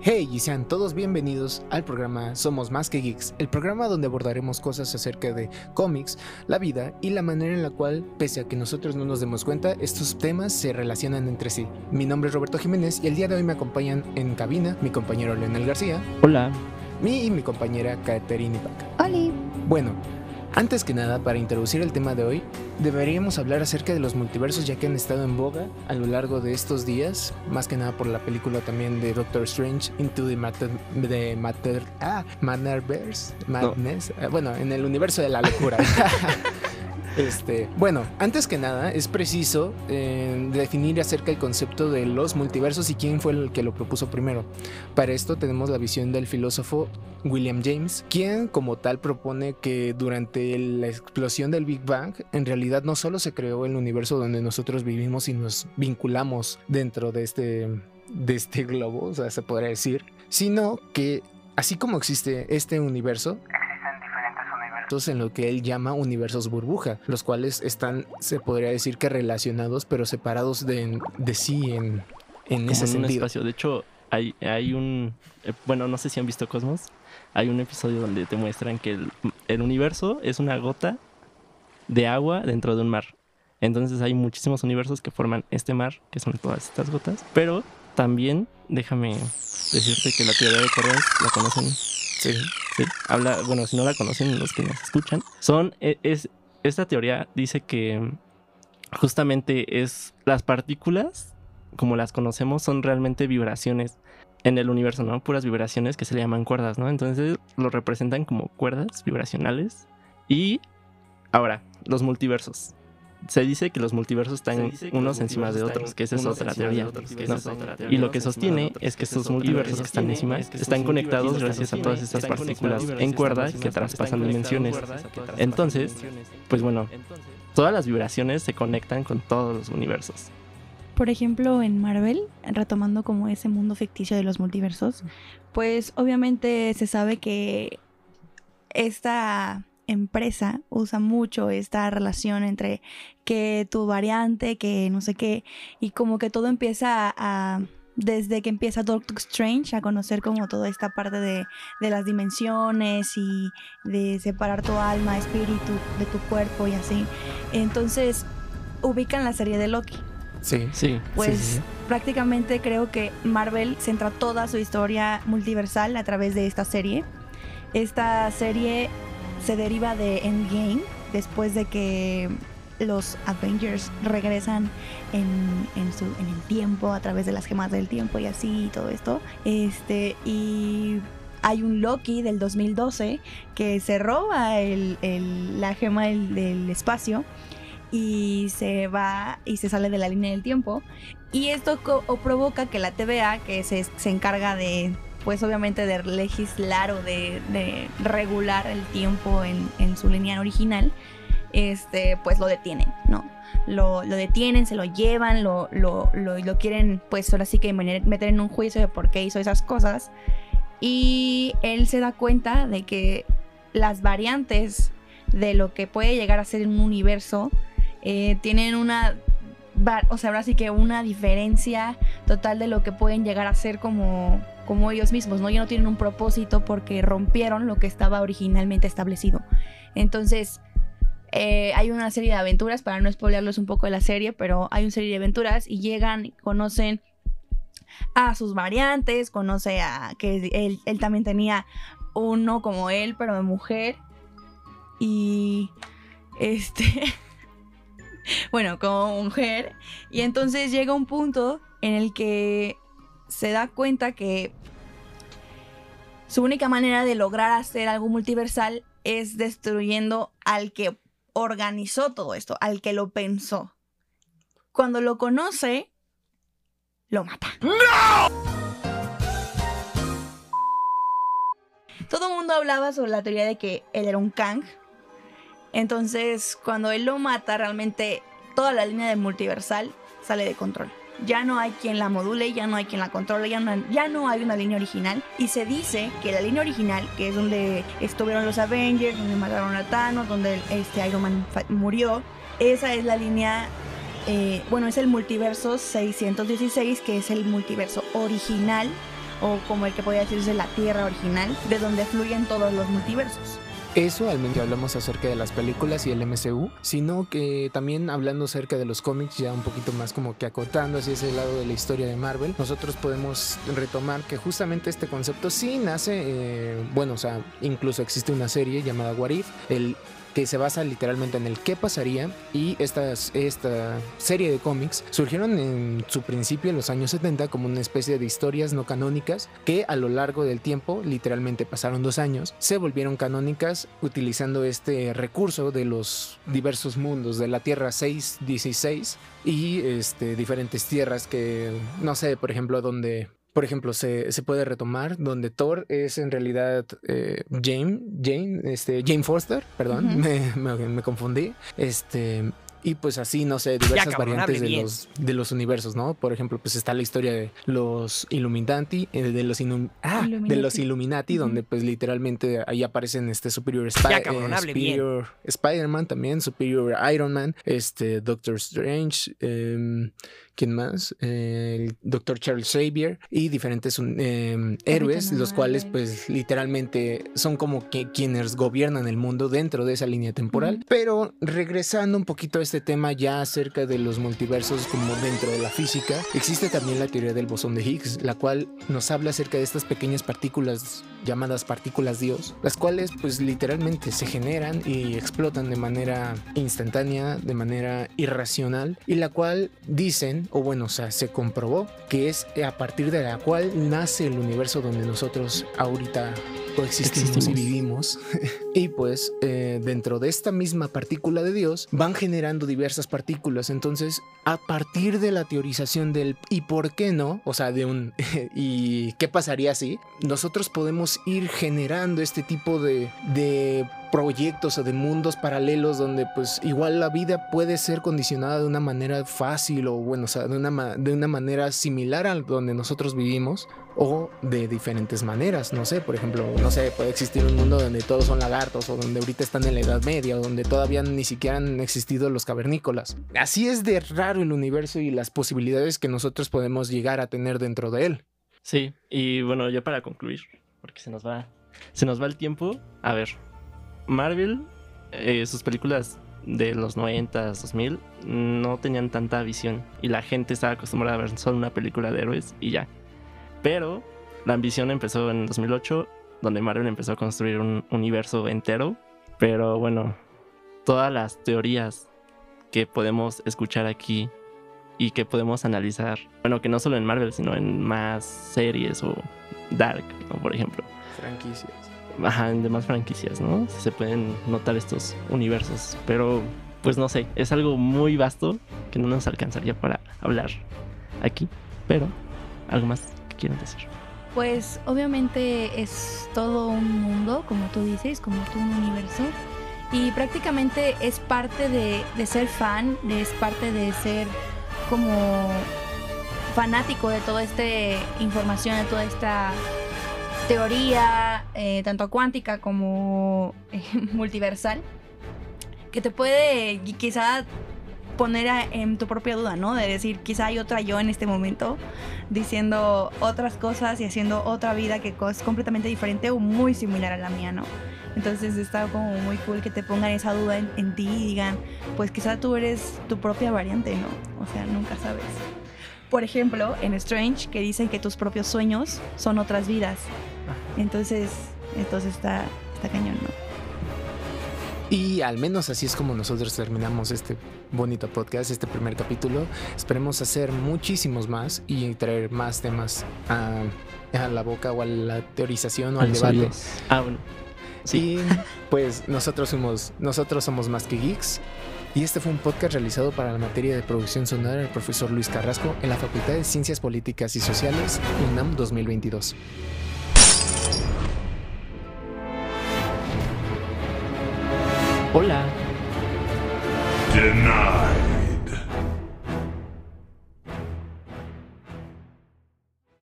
Hey y sean todos bienvenidos al programa Somos Más que Geeks, el programa donde abordaremos cosas acerca de cómics, la vida y la manera en la cual, pese a que nosotros no nos demos cuenta, estos temas se relacionan entre sí. Mi nombre es Roberto Jiménez y el día de hoy me acompañan en cabina mi compañero Leonel García. Hola. Mi y mi compañera Caterine Paca. Hola. Bueno, antes que nada, para introducir el tema de hoy, deberíamos hablar acerca de los multiversos ya que han estado en boga a lo largo de estos días, más que nada por la película también de Doctor Strange Into the Matter, de Matter, ah, Madness, no. bueno, en el universo de la locura. Este, bueno, antes que nada, es preciso eh, definir acerca del concepto de los multiversos y quién fue el que lo propuso primero. Para esto tenemos la visión del filósofo William James, quien como tal propone que durante la explosión del Big Bang, en realidad no solo se creó el universo donde nosotros vivimos y nos vinculamos dentro de este, de este globo, o sea, se podría decir, sino que así como existe este universo, en lo que él llama universos burbuja, los cuales están, se podría decir que relacionados, pero separados de, de sí en, en ese en sentido. Un espacio. De hecho, hay, hay un. Eh, bueno, no sé si han visto Cosmos. Hay un episodio donde te muestran que el, el universo es una gota de agua dentro de un mar. Entonces hay muchísimos universos que forman este mar, que son todas estas gotas. Pero también, déjame decirte que la teoría de correos la conocen. Sí. Habla, bueno, si no la conocen los que nos escuchan, son, e, es, esta teoría dice que justamente es las partículas, como las conocemos, son realmente vibraciones en el universo, ¿no? Puras vibraciones que se le llaman cuerdas, ¿no? Entonces lo representan como cuerdas vibracionales. Y ahora, los multiversos se dice que los multiversos están unos encima de otros, que esa es otra teoría. Y lo que sostiene es que estos multiversos que están encima están conectados gracias a todas estas partículas en cuerda que traspasan dimensiones. Entonces, pues bueno, todas las vibraciones se conectan con todos los universos. Por ejemplo, en Marvel, retomando como ese mundo ficticio de los multiversos, pues obviamente se sabe que esta empresa usa mucho esta relación entre que tu variante, que no sé qué, y como que todo empieza a, desde que empieza Doctor Strange a conocer como toda esta parte de, de, las dimensiones y de separar tu alma, espíritu de tu cuerpo y así. Entonces, ubican la serie de Loki. Sí, sí. Pues sí, sí. prácticamente creo que Marvel centra toda su historia multiversal a través de esta serie. Esta serie se deriva de Endgame, después de que los Avengers regresan en, en, su, en, el tiempo, a través de las gemas del tiempo y así y todo esto. Este, y hay un Loki del 2012 que se roba el, el, la gema del, espacio y se va y se sale de la línea del tiempo. Y esto provoca que la TVA, que se, se encarga de pues obviamente de legislar o de, regular el tiempo en, su línea original, este, pues lo detienen, ¿no? Lo, detienen, se lo llevan, lo, lo, lo, lo quieren, pues ahora sí que meter en un juicio de por qué hizo esas cosas. Y él se da cuenta de que las variantes de lo que puede llegar a ser un universo eh, tienen una o sea, ahora sí que una diferencia total de lo que pueden llegar a ser como, como ellos mismos, ¿no? Ya no tienen un propósito porque rompieron lo que estaba originalmente establecido. Entonces, eh, hay una serie de aventuras, para no spoilearlos un poco de la serie, pero hay una serie de aventuras y llegan, conocen a sus variantes, conoce a que él, él también tenía uno como él, pero de mujer. Y este... bueno, como mujer. Y entonces llega un punto en el que se da cuenta que su única manera de lograr hacer algo multiversal es destruyendo al que organizó todo esto, al que lo pensó. Cuando lo conoce, lo mata. ¡No! Todo el mundo hablaba sobre la teoría de que él era un Kang, entonces, cuando él lo mata, realmente toda la línea de multiversal sale de control. Ya no hay quien la module, ya no hay quien la controle, ya no, ya no hay una línea original. Y se dice que la línea original, que es donde estuvieron los Avengers, donde mataron a Thanos, donde este Iron Man murió, esa es la línea, eh, bueno, es el multiverso 616, que es el multiverso original o como el que podría decirse la Tierra original, de donde fluyen todos los multiversos. Eso al menos hablamos acerca de las películas y el MCU, sino que también hablando acerca de los cómics, ya un poquito más como que acotando hacia ese lado de la historia de Marvel, nosotros podemos retomar que justamente este concepto sí nace, eh, bueno, o sea, incluso existe una serie llamada What If, el que se basa literalmente en el qué pasaría y esta, serie de cómics surgieron en su principio en los años 70 como una especie de historias no canónicas que a lo largo del tiempo, literalmente pasaron dos años, se volvieron canónicas utilizando este recurso de los diversos mundos de la Tierra 616 y este, diferentes tierras que, no sé, por ejemplo, donde por ejemplo, se, se, puede retomar donde Thor es en realidad eh, Jane, Jane, este, Jane Foster, perdón, me, me, me, confundí. Este, y pues así, no sé, diversas variantes de los, de los universos, ¿no? Por ejemplo, pues está la historia de los Illuminati, eh, de los, ah, Illuminati. de los Illuminati, uh -huh. donde pues literalmente ahí aparecen este Superior, eh, Superior Spider-Man también, Superior Iron Man, este Doctor Strange, eh, ¿quién más? Eh, el Doctor Charles Xavier y diferentes eh, héroes, los cuales pues literalmente son como que quienes gobiernan el mundo dentro de esa línea temporal. Uh -huh. Pero regresando un poquito a este tema ya acerca de los multiversos como dentro de la física, existe también la teoría del bosón de Higgs, la cual nos habla acerca de estas pequeñas partículas llamadas partículas Dios, las cuales pues literalmente se generan y explotan de manera instantánea, de manera irracional, y la cual dicen, o bueno, o sea, se comprobó que es a partir de la cual nace el universo donde nosotros ahorita coexistimos Existimos. y vivimos. y pues eh, dentro de esta misma partícula de Dios van generando diversas partículas. Entonces, a partir de la teorización del y por qué no, o sea, de un y qué pasaría si, nosotros podemos ir generando este tipo de, proyectos o de mundos paralelos donde pues igual la vida puede ser condicionada de una manera fácil o bueno, o sea, de una, de una manera similar a donde nosotros vivimos o de diferentes maneras, no sé, por ejemplo, no sé, puede existir un mundo donde todos son lagartos o donde ahorita están en la Edad Media o donde todavía ni siquiera han existido los cavernícolas. Así es de raro el universo y las posibilidades que nosotros podemos llegar a tener dentro de él. Sí, y bueno, ya para concluir, porque se nos va se nos va el tiempo, a ver, Marvel, eh, sus películas de los 90, 2000, no tenían tanta visión y la gente estaba acostumbrada a ver solo una película de héroes y ya. Pero la ambición empezó en 2008, donde Marvel empezó a construir un universo entero. Pero bueno, todas las teorías que podemos escuchar aquí y que podemos analizar, bueno, que no solo en Marvel, sino en más series o Dark, ¿no? por ejemplo. Franquicias ajá, en demás franquicias, ¿no? Se pueden notar estos universos, pero pues no sé, es algo muy vasto que no nos alcanzaría para hablar aquí, pero algo más que quieran decir. Pues obviamente es todo un mundo, como tú dices, como todo un universo. Y prácticamente es parte de, de ser fan, es parte de ser como fanático de toda esta información, de toda esta teoría, eh, tanto cuántica como eh, multiversal, que te puede quizá poner a, en tu propia duda, ¿no? De decir, quizá hay otra yo en este momento diciendo otras cosas y haciendo otra vida que es completamente diferente o muy similar a la mía, ¿no? Entonces está como muy cool que te pongan esa duda en, en ti y digan, pues quizá tú eres tu propia variante, ¿no? O sea, nunca sabes. Por ejemplo, en Strange, que dicen que tus propios sueños son otras vidas. Entonces, entonces está, está cañón, ¿no? Y al menos así es como nosotros terminamos este bonito podcast, este primer capítulo. Esperemos hacer muchísimos más y traer más temas a, a la boca o a la teorización o al debate. Oídos. Ah, bueno. Sí. Y pues nosotros somos, nosotros somos más que geeks. Y este fue un podcast realizado para la materia de producción sonora del profesor Luis Carrasco en la Facultad de Ciencias Políticas y Sociales, UNAM 2022. Hola. Denied.